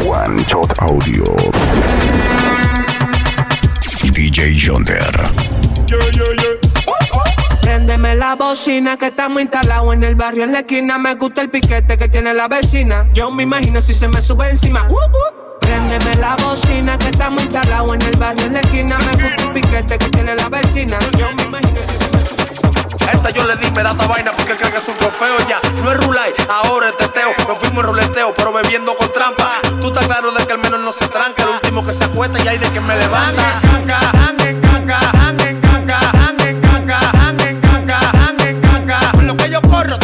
One Shot Audio. DJ Yonder. Préndeme la bocina que estamos instalados en el barrio en la esquina. Me gusta el piquete que tiene la vecina. Yo me imagino si se me sube encima. Préndeme la bocina que estamos instalados en el barrio en la esquina. Me gusta el piquete que tiene la vecina. Yo me imagino si se me encima. Esa yo le di pedata vaina porque creo que es un trofeo ya. No es rulay, ahora el teteo. Nos fuimos en ruleteo, pero bebiendo con trampa. Tú estás claro de que el menos no se tranca. El último que se acuesta y hay de que me levanta. Anden, anden, anden, anden, anden, lo que yo corro,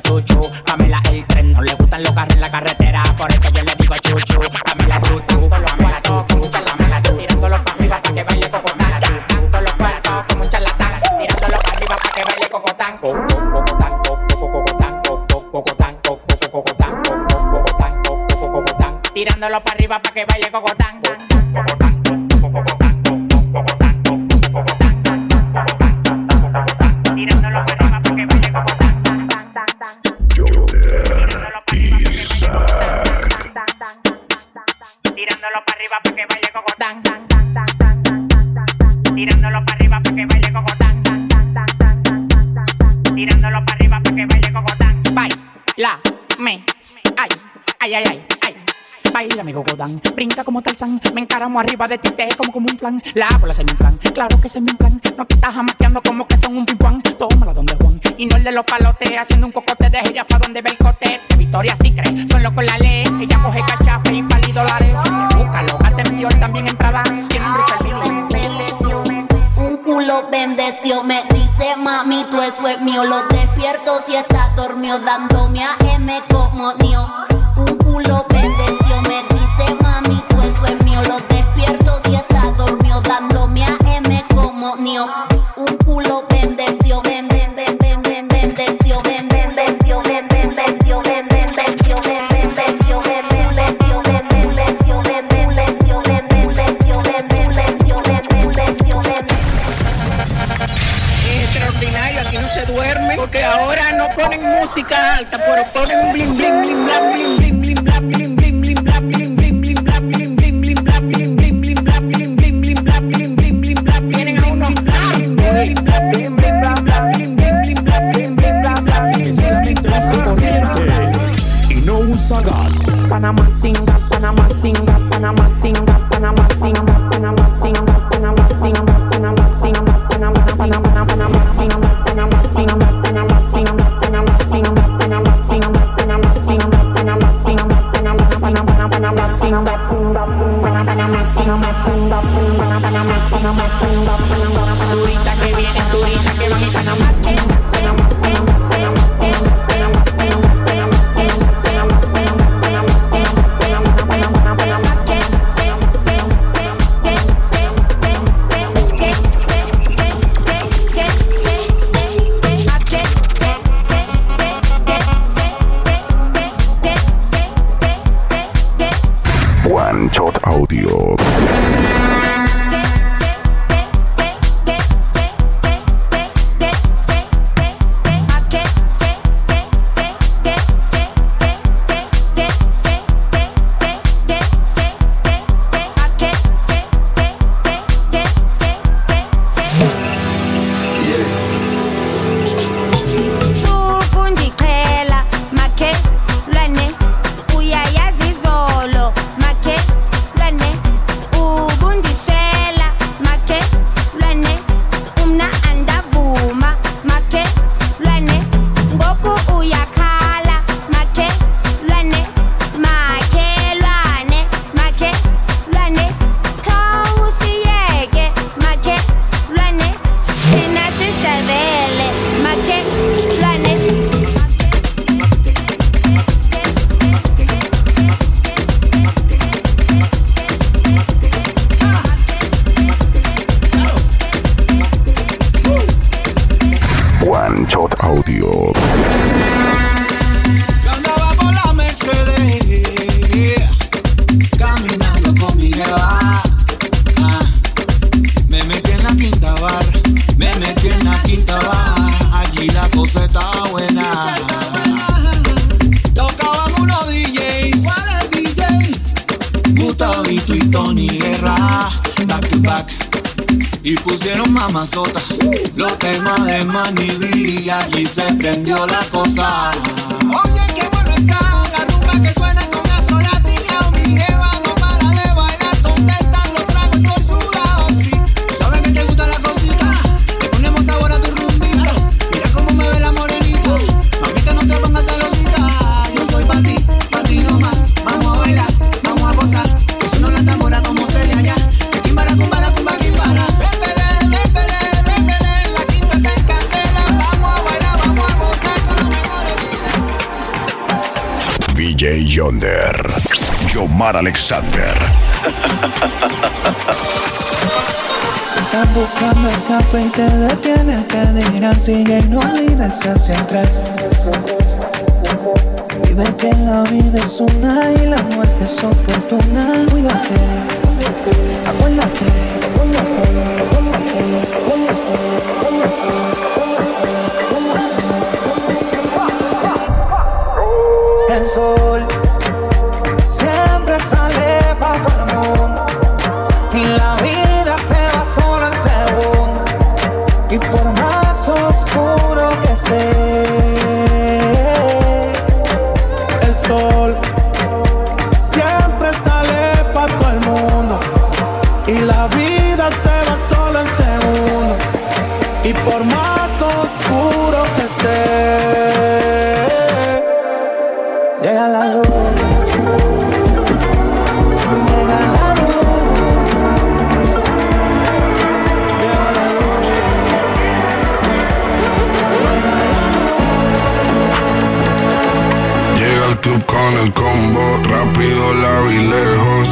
chuchu. Pamela el tren, no le gustan los carros en la carretera, por eso yo le digo chuchu. Pamela Chuchu, Pamela Chuchu, Pamela Chuchu, tirándolo para arriba para que baile cocotán, chuchu, los cuerpos como un charlatán, tirándolo para arriba para que baile cocotán, cocotán, cocotán, cocotán, cocotán, cocotán, cocotán, tirándolo para arriba para que baile cocotán. Como Tarzán Me encaramo arriba de ti, te como como un flan. La bola se me inflan, claro que se me inflan No te estás jamaqueando como que son un pimpán Tómala donde Juan, y no el de los palotes Haciendo un cocote de gira pa' donde ve el cote. De Victoria sí cree, solo con la ley. Ella coge cachape y pali dólares. Se busca lo gata en Dior, también en Prada Tiene un culo bendeció, me dice mami, tú eso es mío. Lo despierto si está dormido, dándome a M como mío. Un culo bendeció, me dice despierto si está dormido, dándome a M como. Un culo extraordinario, aquí no se duerme, porque ahora no ponen música alta, pero ponen bling bling bling bling bling na massinha, gata na massinha. Yomar Alexander. Si estás buscando escape y te detienes, te dirán sigue y no mires hacia atrás. Vive que la vida es una y la muerte es oportuna. Cuídate, acuérdate. El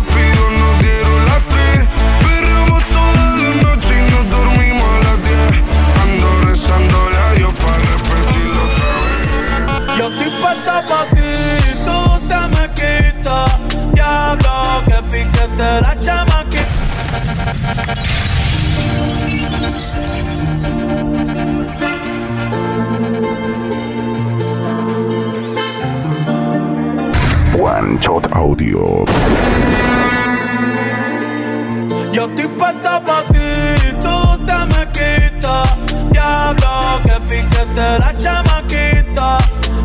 rápido nos dieron las tres. Perreamos toda la noche y nos dormimos a las diez. Ando rezando la Dios para repetirlo otra vez. Yo estoy puesta pa' ti, tú te me quitas. Diablo, que piquete la chamaquita. One Shot Audio. Yo estoy puesta pa' ti, tú te me quitas. Diablo, que piquete la chamaquita.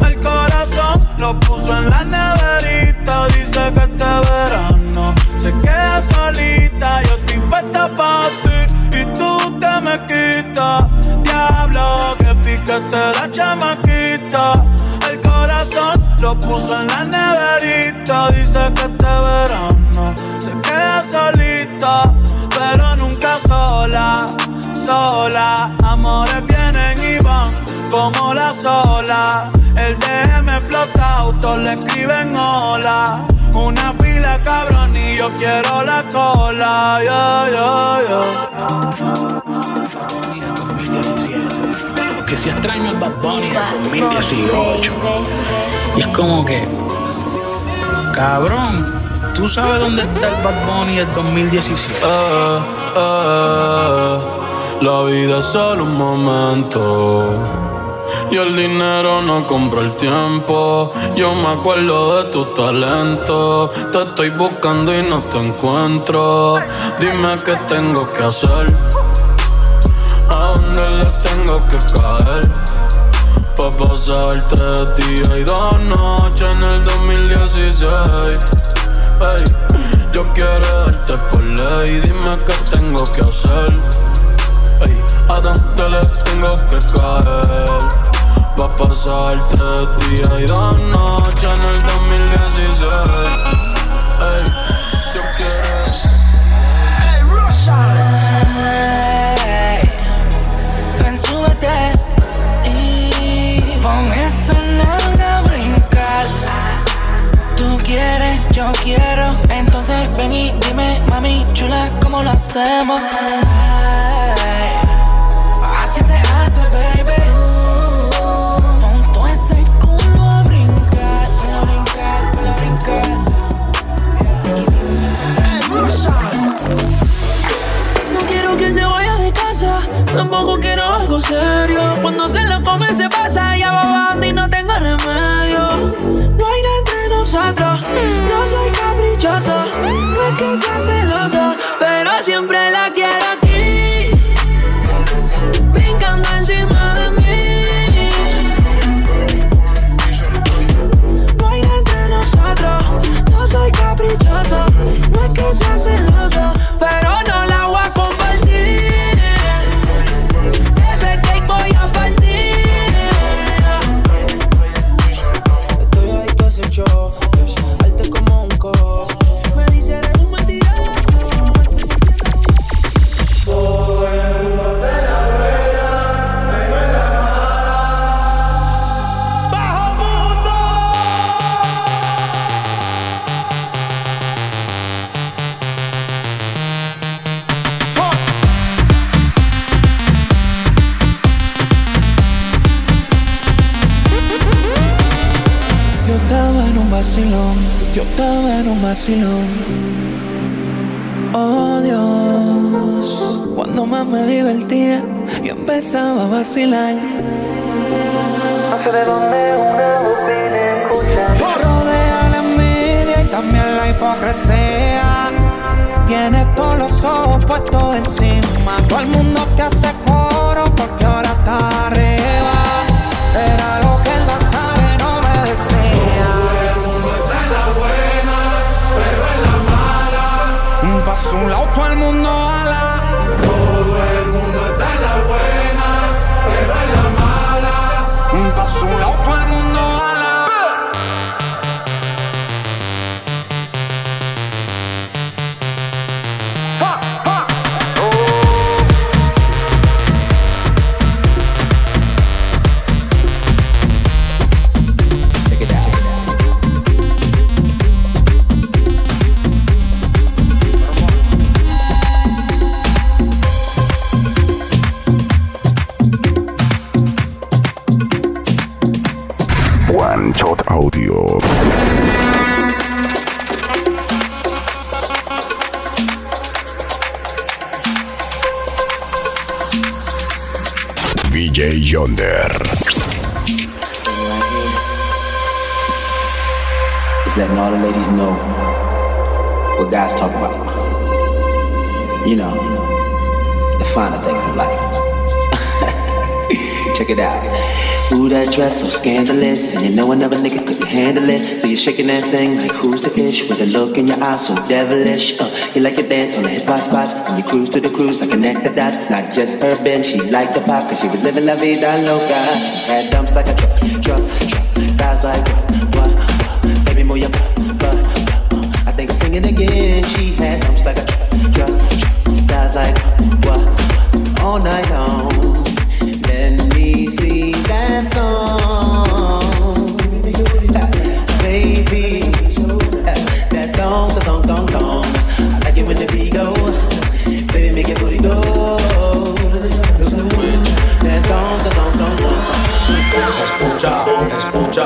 El corazón lo puso en la neverita. Dice que este verano se queda solita. Yo estoy puesta pa' ti y tú te me quitas. Diablo, que piquete la chamaquita. El corazón lo puso en la neverita. Dice que este verano se queda solita, sola, sola. Amores vienen y van como la sola. El DM explota, autos le escriben hola. Una fila cabrón y yo quiero la cola. Yeah, yeah. 2017. Porque si extraño el Bad Bunny del 2018. Y es como que, cabrón, ¿tú sabes dónde está el Bad Bunny del 2017? Eh, eh, la vida es solo un momento. Y el dinero no compra el tiempo. Yo me acuerdo de tu talento. Te estoy buscando y no te encuentro. Dime qué tengo que hacer. A dónde le tengo que caer. Pa' pasar tres días y dos noches en el 2016. Ey, yo quiero darte por ley. Dime qué tengo que hacer. Ey, a dónde le tengo que caer. Va a pasar tres días y dos noches en el 2016. Ey, yo quiero. Hey, ven, súbete y pon a chula, ¿cómo lo hacemos? Así se hace, baby. Pon todo ese culo a brincar, a brincar, a brincar. No quiero que se vaya de casa, tampoco quiero algo serio. Cuando se lo come se pasa, ya va bajando y no tengo remedio. No soy caprichoso, no es que sea celoso, pero siempre la quiero estaba en un vacilón, yo estaba en un vacilón. Oh Dios, cuando más me divertía, yo empezaba a vacilar. No sé de dónde una bobina escucha. Rodea la envidia y también la hipocresía. Tiene todos los ojos puestos encima. Todo el mundo te hace coro porque ahora está arriba. Just letting all the ladies know what guys talk about. You know, the finer things in life. Check it out. Ooh, that dress so scandalous, and you know another nigga couldn't handle it. So you're shaking that thing like who's the ish with a look in your eyes so devilish. Uh, you like to dance on the hip hop spots, and you cruise to the cruise like connect the dots. Not just urban, she liked the pop, cause she was living la vida loca. Had dumps like a truck, truck, for your butt. I think singing again, she had humps like a truck. drop, thighs like what, all night long.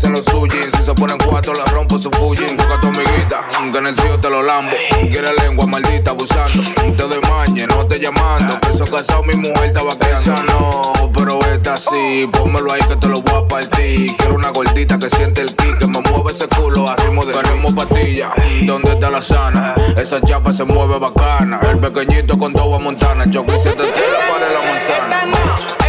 hacen los suyos. Si se ponen cuatro, la rompo su Fujin. Busca a tu amiguita, que en el trío te lo lambo. Quiere lengua maldita abusando. Te doy mañe, no te llamando. Que eso casado, mi mujer estaba Esa no, pero esta sí. Pónmelo ahí que te lo voy a partir. Quiero una gordita que siente el kick. Que me mueve ese culo a ritmo de Tenemos patilla. ¿Dónde está la sana? Esa chapa se mueve bacana. El pequeñito con dos montana. Choque y se te tira para la manzana.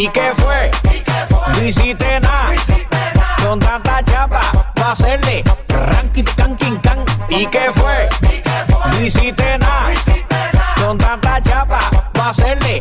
¿Y qué fue? No hiciste nada. Con tanta chapa, va a hacerle ranking, can, can. ¿Y qué fue? No hiciste nada. Con tanta chapa, va a hacerle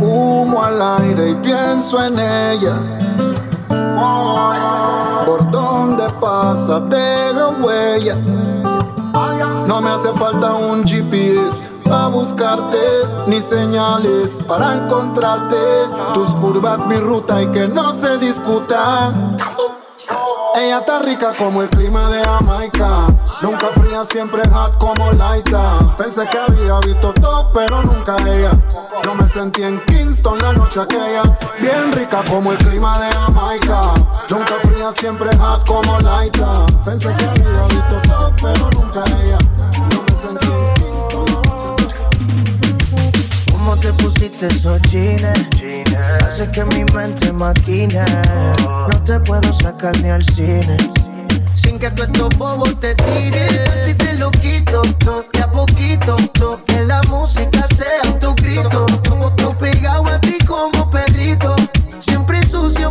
Humo al aire y pienso en ella. Por donde pasa deja huella. No me hace falta un GPS para buscarte, ni señales para encontrarte. Tus curvas, mi ruta y que no se discuta. Ella está rica como el clima de Jamaica. Nunca fría, siempre hot como Laita. Pensé que había visto todo, pero nunca ella. Yo me sentí en Kingston la noche aquella. Bien rica como el clima de Jamaica. Nunca fría, siempre hot como Laita. Pensé que había visto todo, pero nunca ella. Yo me sentí en noche ¿Cómo te pusiste esos jeans? Hace que mi mente maquine. No te puedo sacar ni al cine. Sin que tú estos bobos te tiren. Si te lo quito, to, de a poquito. to, que la música sea tu grito. Tú pegado a ti como perrito. Siempre sucio,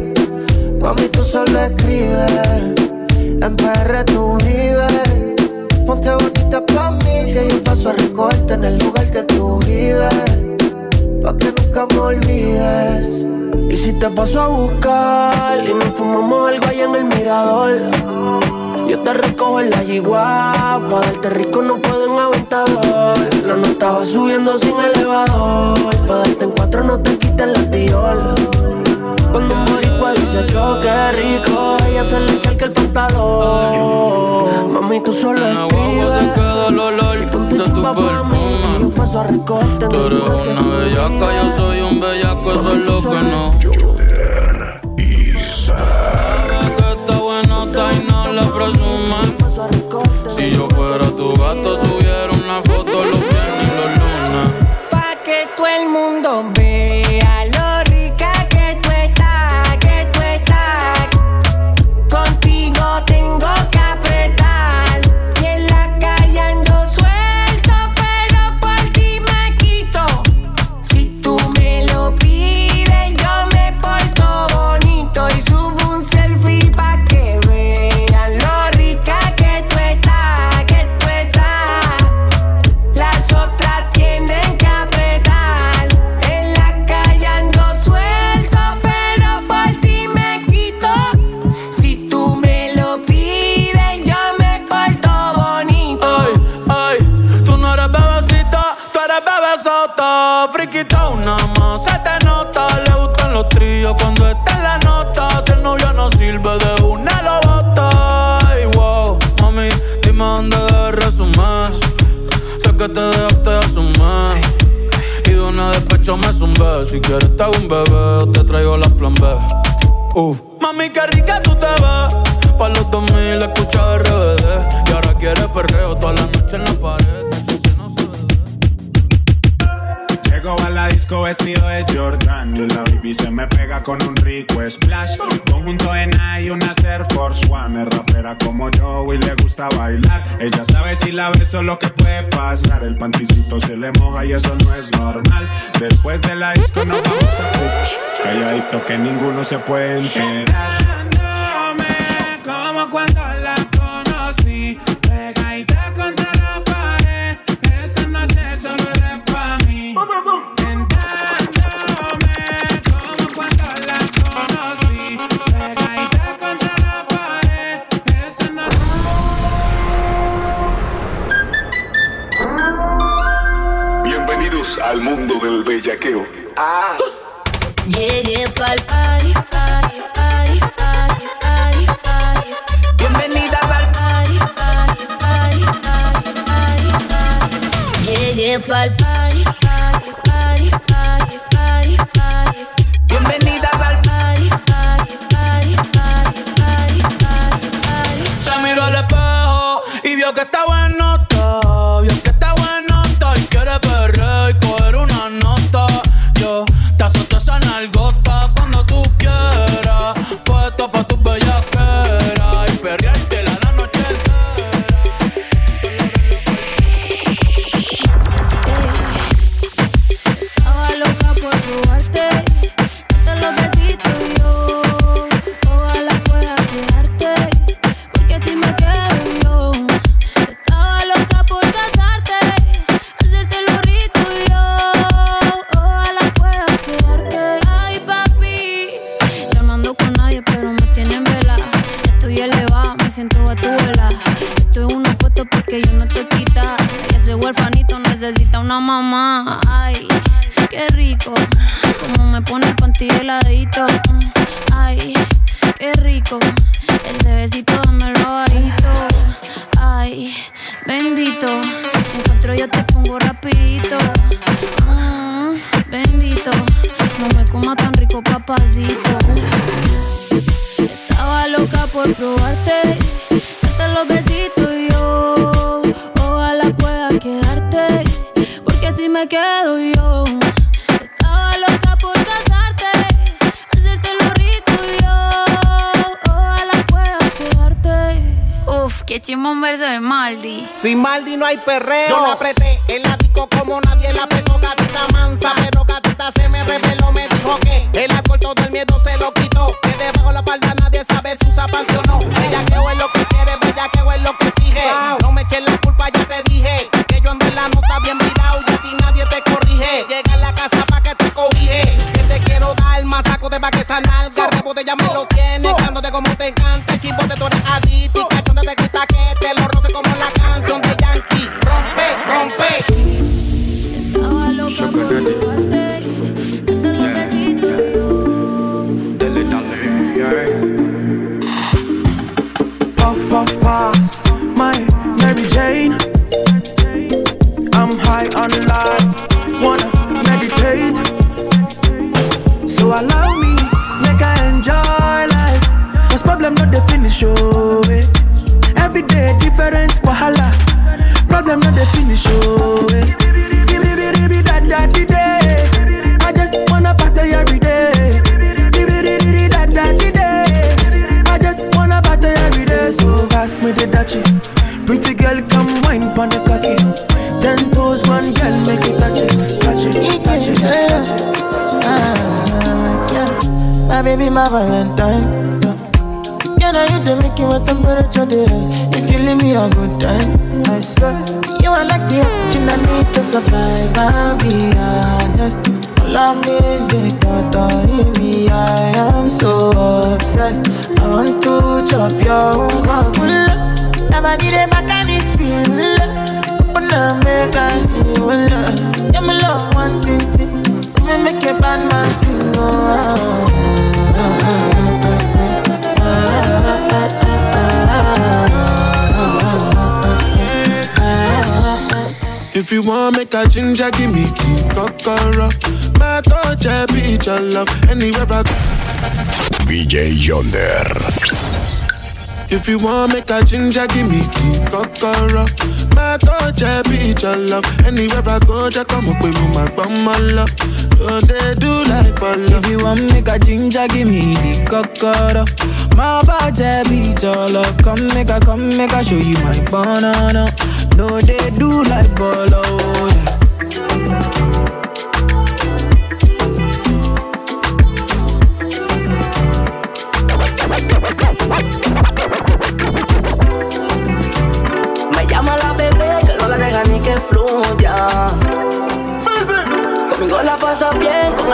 Mami, tú solo escribes, en PR tú vives. Ponte bonita pa' mí, que yo paso a recogerte en el lugar que tú vives. Pa' que nunca me olvides. Y si te paso a buscar y nos fumamos algo allá en el mirador. Yo te recojo en la yigua, pa' darte rico no puedo en aventador. La no estaba subiendo sin elevador, pa' darte en cuatro no te quites la tiola. Cuando boricua dice yo qué rico, ella se le calca el pantalón. Mami, tú solo En guagua se escribes. queda el olor de tu perfume. Yo paso a recogerte Tú eres una bellaca, yo soy un bellaco, eso es lo que no. Llego a la disco vestido de Jordan la baby se me pega con un rico splash. Conjunto en y una Air Force One. Es rapera como yo y le gusta bailar. Ella sabe si la beso lo que puede pasar. El panticito se le moja y eso no es normal. Después de la disco nos vamos a puch. Calladito que ninguno se puede enterar. Al mundo del bellaqueo. Llegué pa'l party, party, party, party, party, party. Bienvenidas al party, party, party, party, party, party. Llegué pa'l party, party, party, party, party, party. Bienvenidas al party, party, party, party, party, party, party. Se miró al espejo y vio que está Sin Maldi no hay perreo. Yo la apreté bad man sing. Oh, If you want make a ginger, give me key, kokoro. My touch, I be your love. Anywhere I go. VJ Yonder. If you want make a ginger, give me key, kokoro. My touch, I be your love. Anywhere I go, just come up with my bum, my love. Don't they do like Polo? If you want make a ginger, give me the cocoa. My body your love. Come make a, come make a show you my banana. No, they do like Bolo.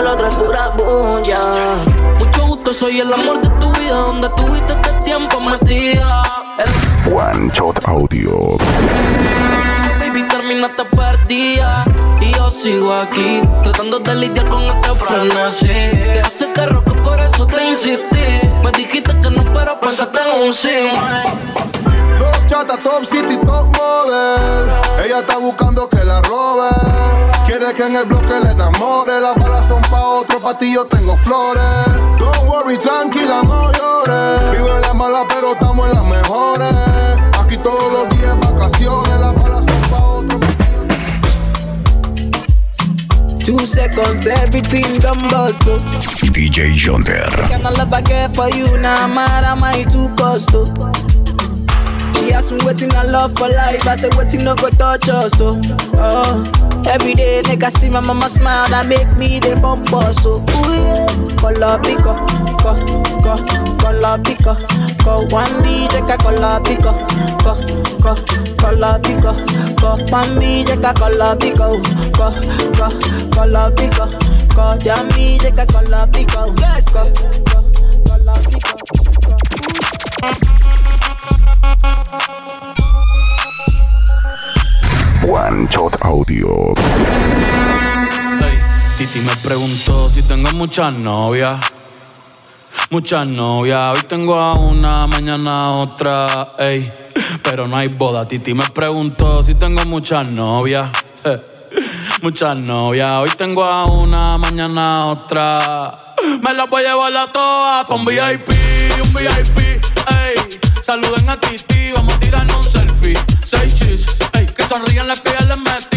Otro es pura bulla. Mucho gusto, soy el amor de tu vida, donde tuviste este tiempo metida. El One Shot Audio. baby terminaste perdida. Y yo sigo aquí, tratando de lidiar con este frenesí. Que hace te roco, por eso te insistí. Me dijiste que no, pero pensaste en un sí. Top chata, top city, top model. Ella está buscando que la robe. Quiere que en el bloque le enamore. Las balas son otro, pa' ti yo tengo flores. Don't worry, tranquila, no llores. Vivo en la mala, pero estamos en las mejores. Aquí todos los días vacaciones. Las balas son pa' otro. Two seconds, everything done bust. oh. DJ Yonder. Can I love I get for you now? I'm mad, am I too cost? She asked me waiting I love for life. I said waiting no go touch us. Oh, oh. Every day, nigga see my mama smile that make me the bump us. So, ooh yeah. Color pico, co, co, color pico, co. One DJ ka color pico, co, co, color pico, co. One DJ ka color pico, co, co, color pico, co. Jam DJ ka color pico, yes. Co, co, color pico, co. One Shot Audio. Ey, Titi me preguntó si tengo muchas novias. Muchas novias. Hoy tengo a una, mañana a otra. Ey, pero no hay boda. Titi me preguntó si tengo muchas novias. Eh, Muchas novias. Hoy tengo a una, mañana a otra. Me las voy a llevar a todas pa' un VIP, un VIP. Saluden a Titi, vamos a tirarnos un selfie. Seis chis, ey, que sonrían las que ya les metí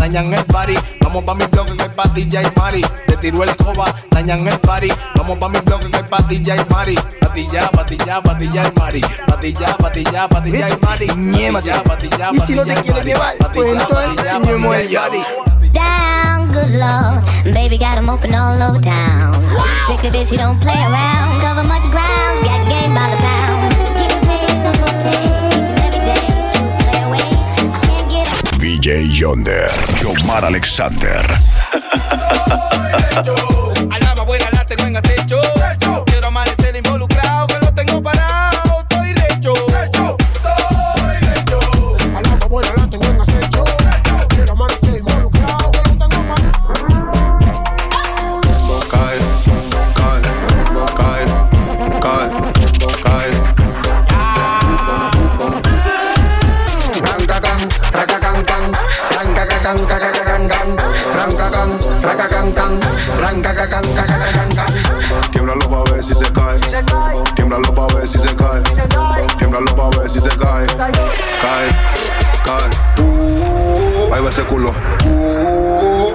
dañan el party. Vamos pa' mi bloque que es pa' DJ Mari. Te tiro el coba, dañan el party. Vamos pa' mi bloque que es pa' DJ Mari. Patilla, patilla, patilla y Mari. Patilla, patilla, patilla y Mari. Patilla, patilla, Y si no te quieres llevar, pues entonces el. Down, good lord, baby got 'em open all over town. Strictly bitch, you don't play around, cover much ground, got game by the pound. DJ Yonder, Omar Alexander.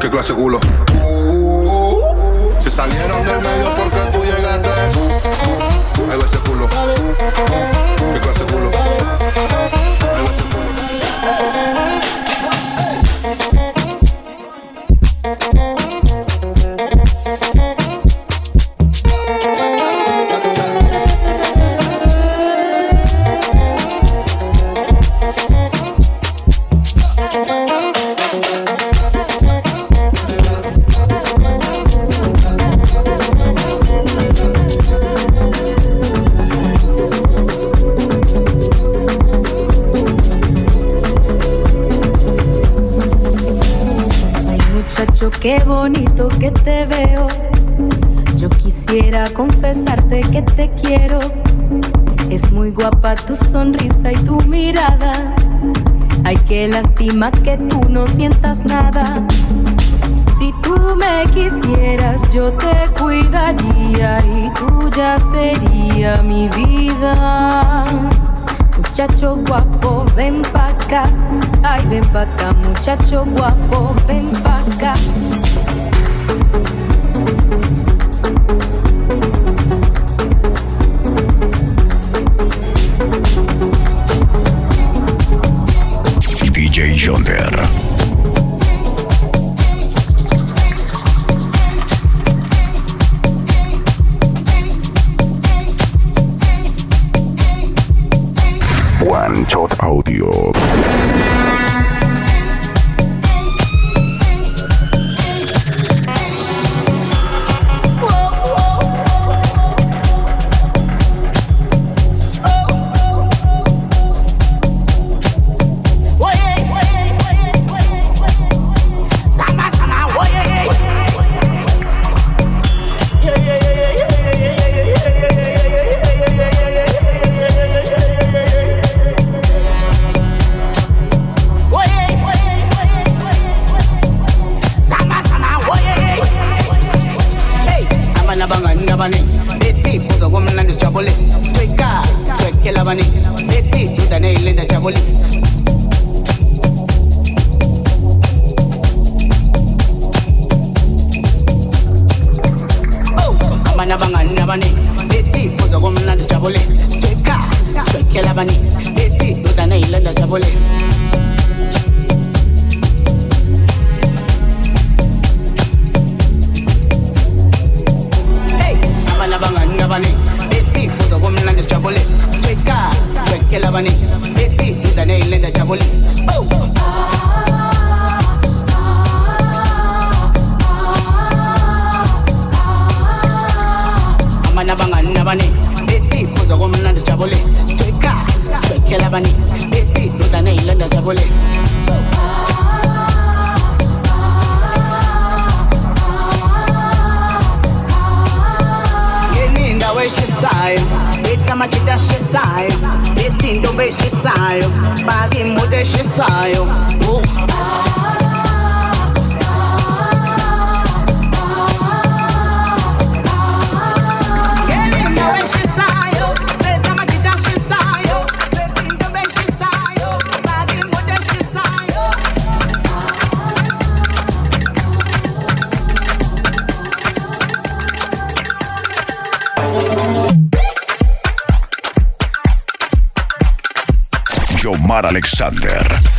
¿Qué clase culo? Se salieron del medio porque tú llegaste. Ahí va culo. tu sonrisa y tu mirada. Ay, qué lástima que tú no sientas nada. Si tú me quisieras, yo te cuidaría y tuya sería mi vida. Muchacho guapo, ven pa' acá. Ay, ven pa' acá, muchacho guapo, ven pa' acá. chocolate. ngenenda weshisayo etamachita eshisayo etintombi eshisayo baki she eshisayo oh. Omar Alexander.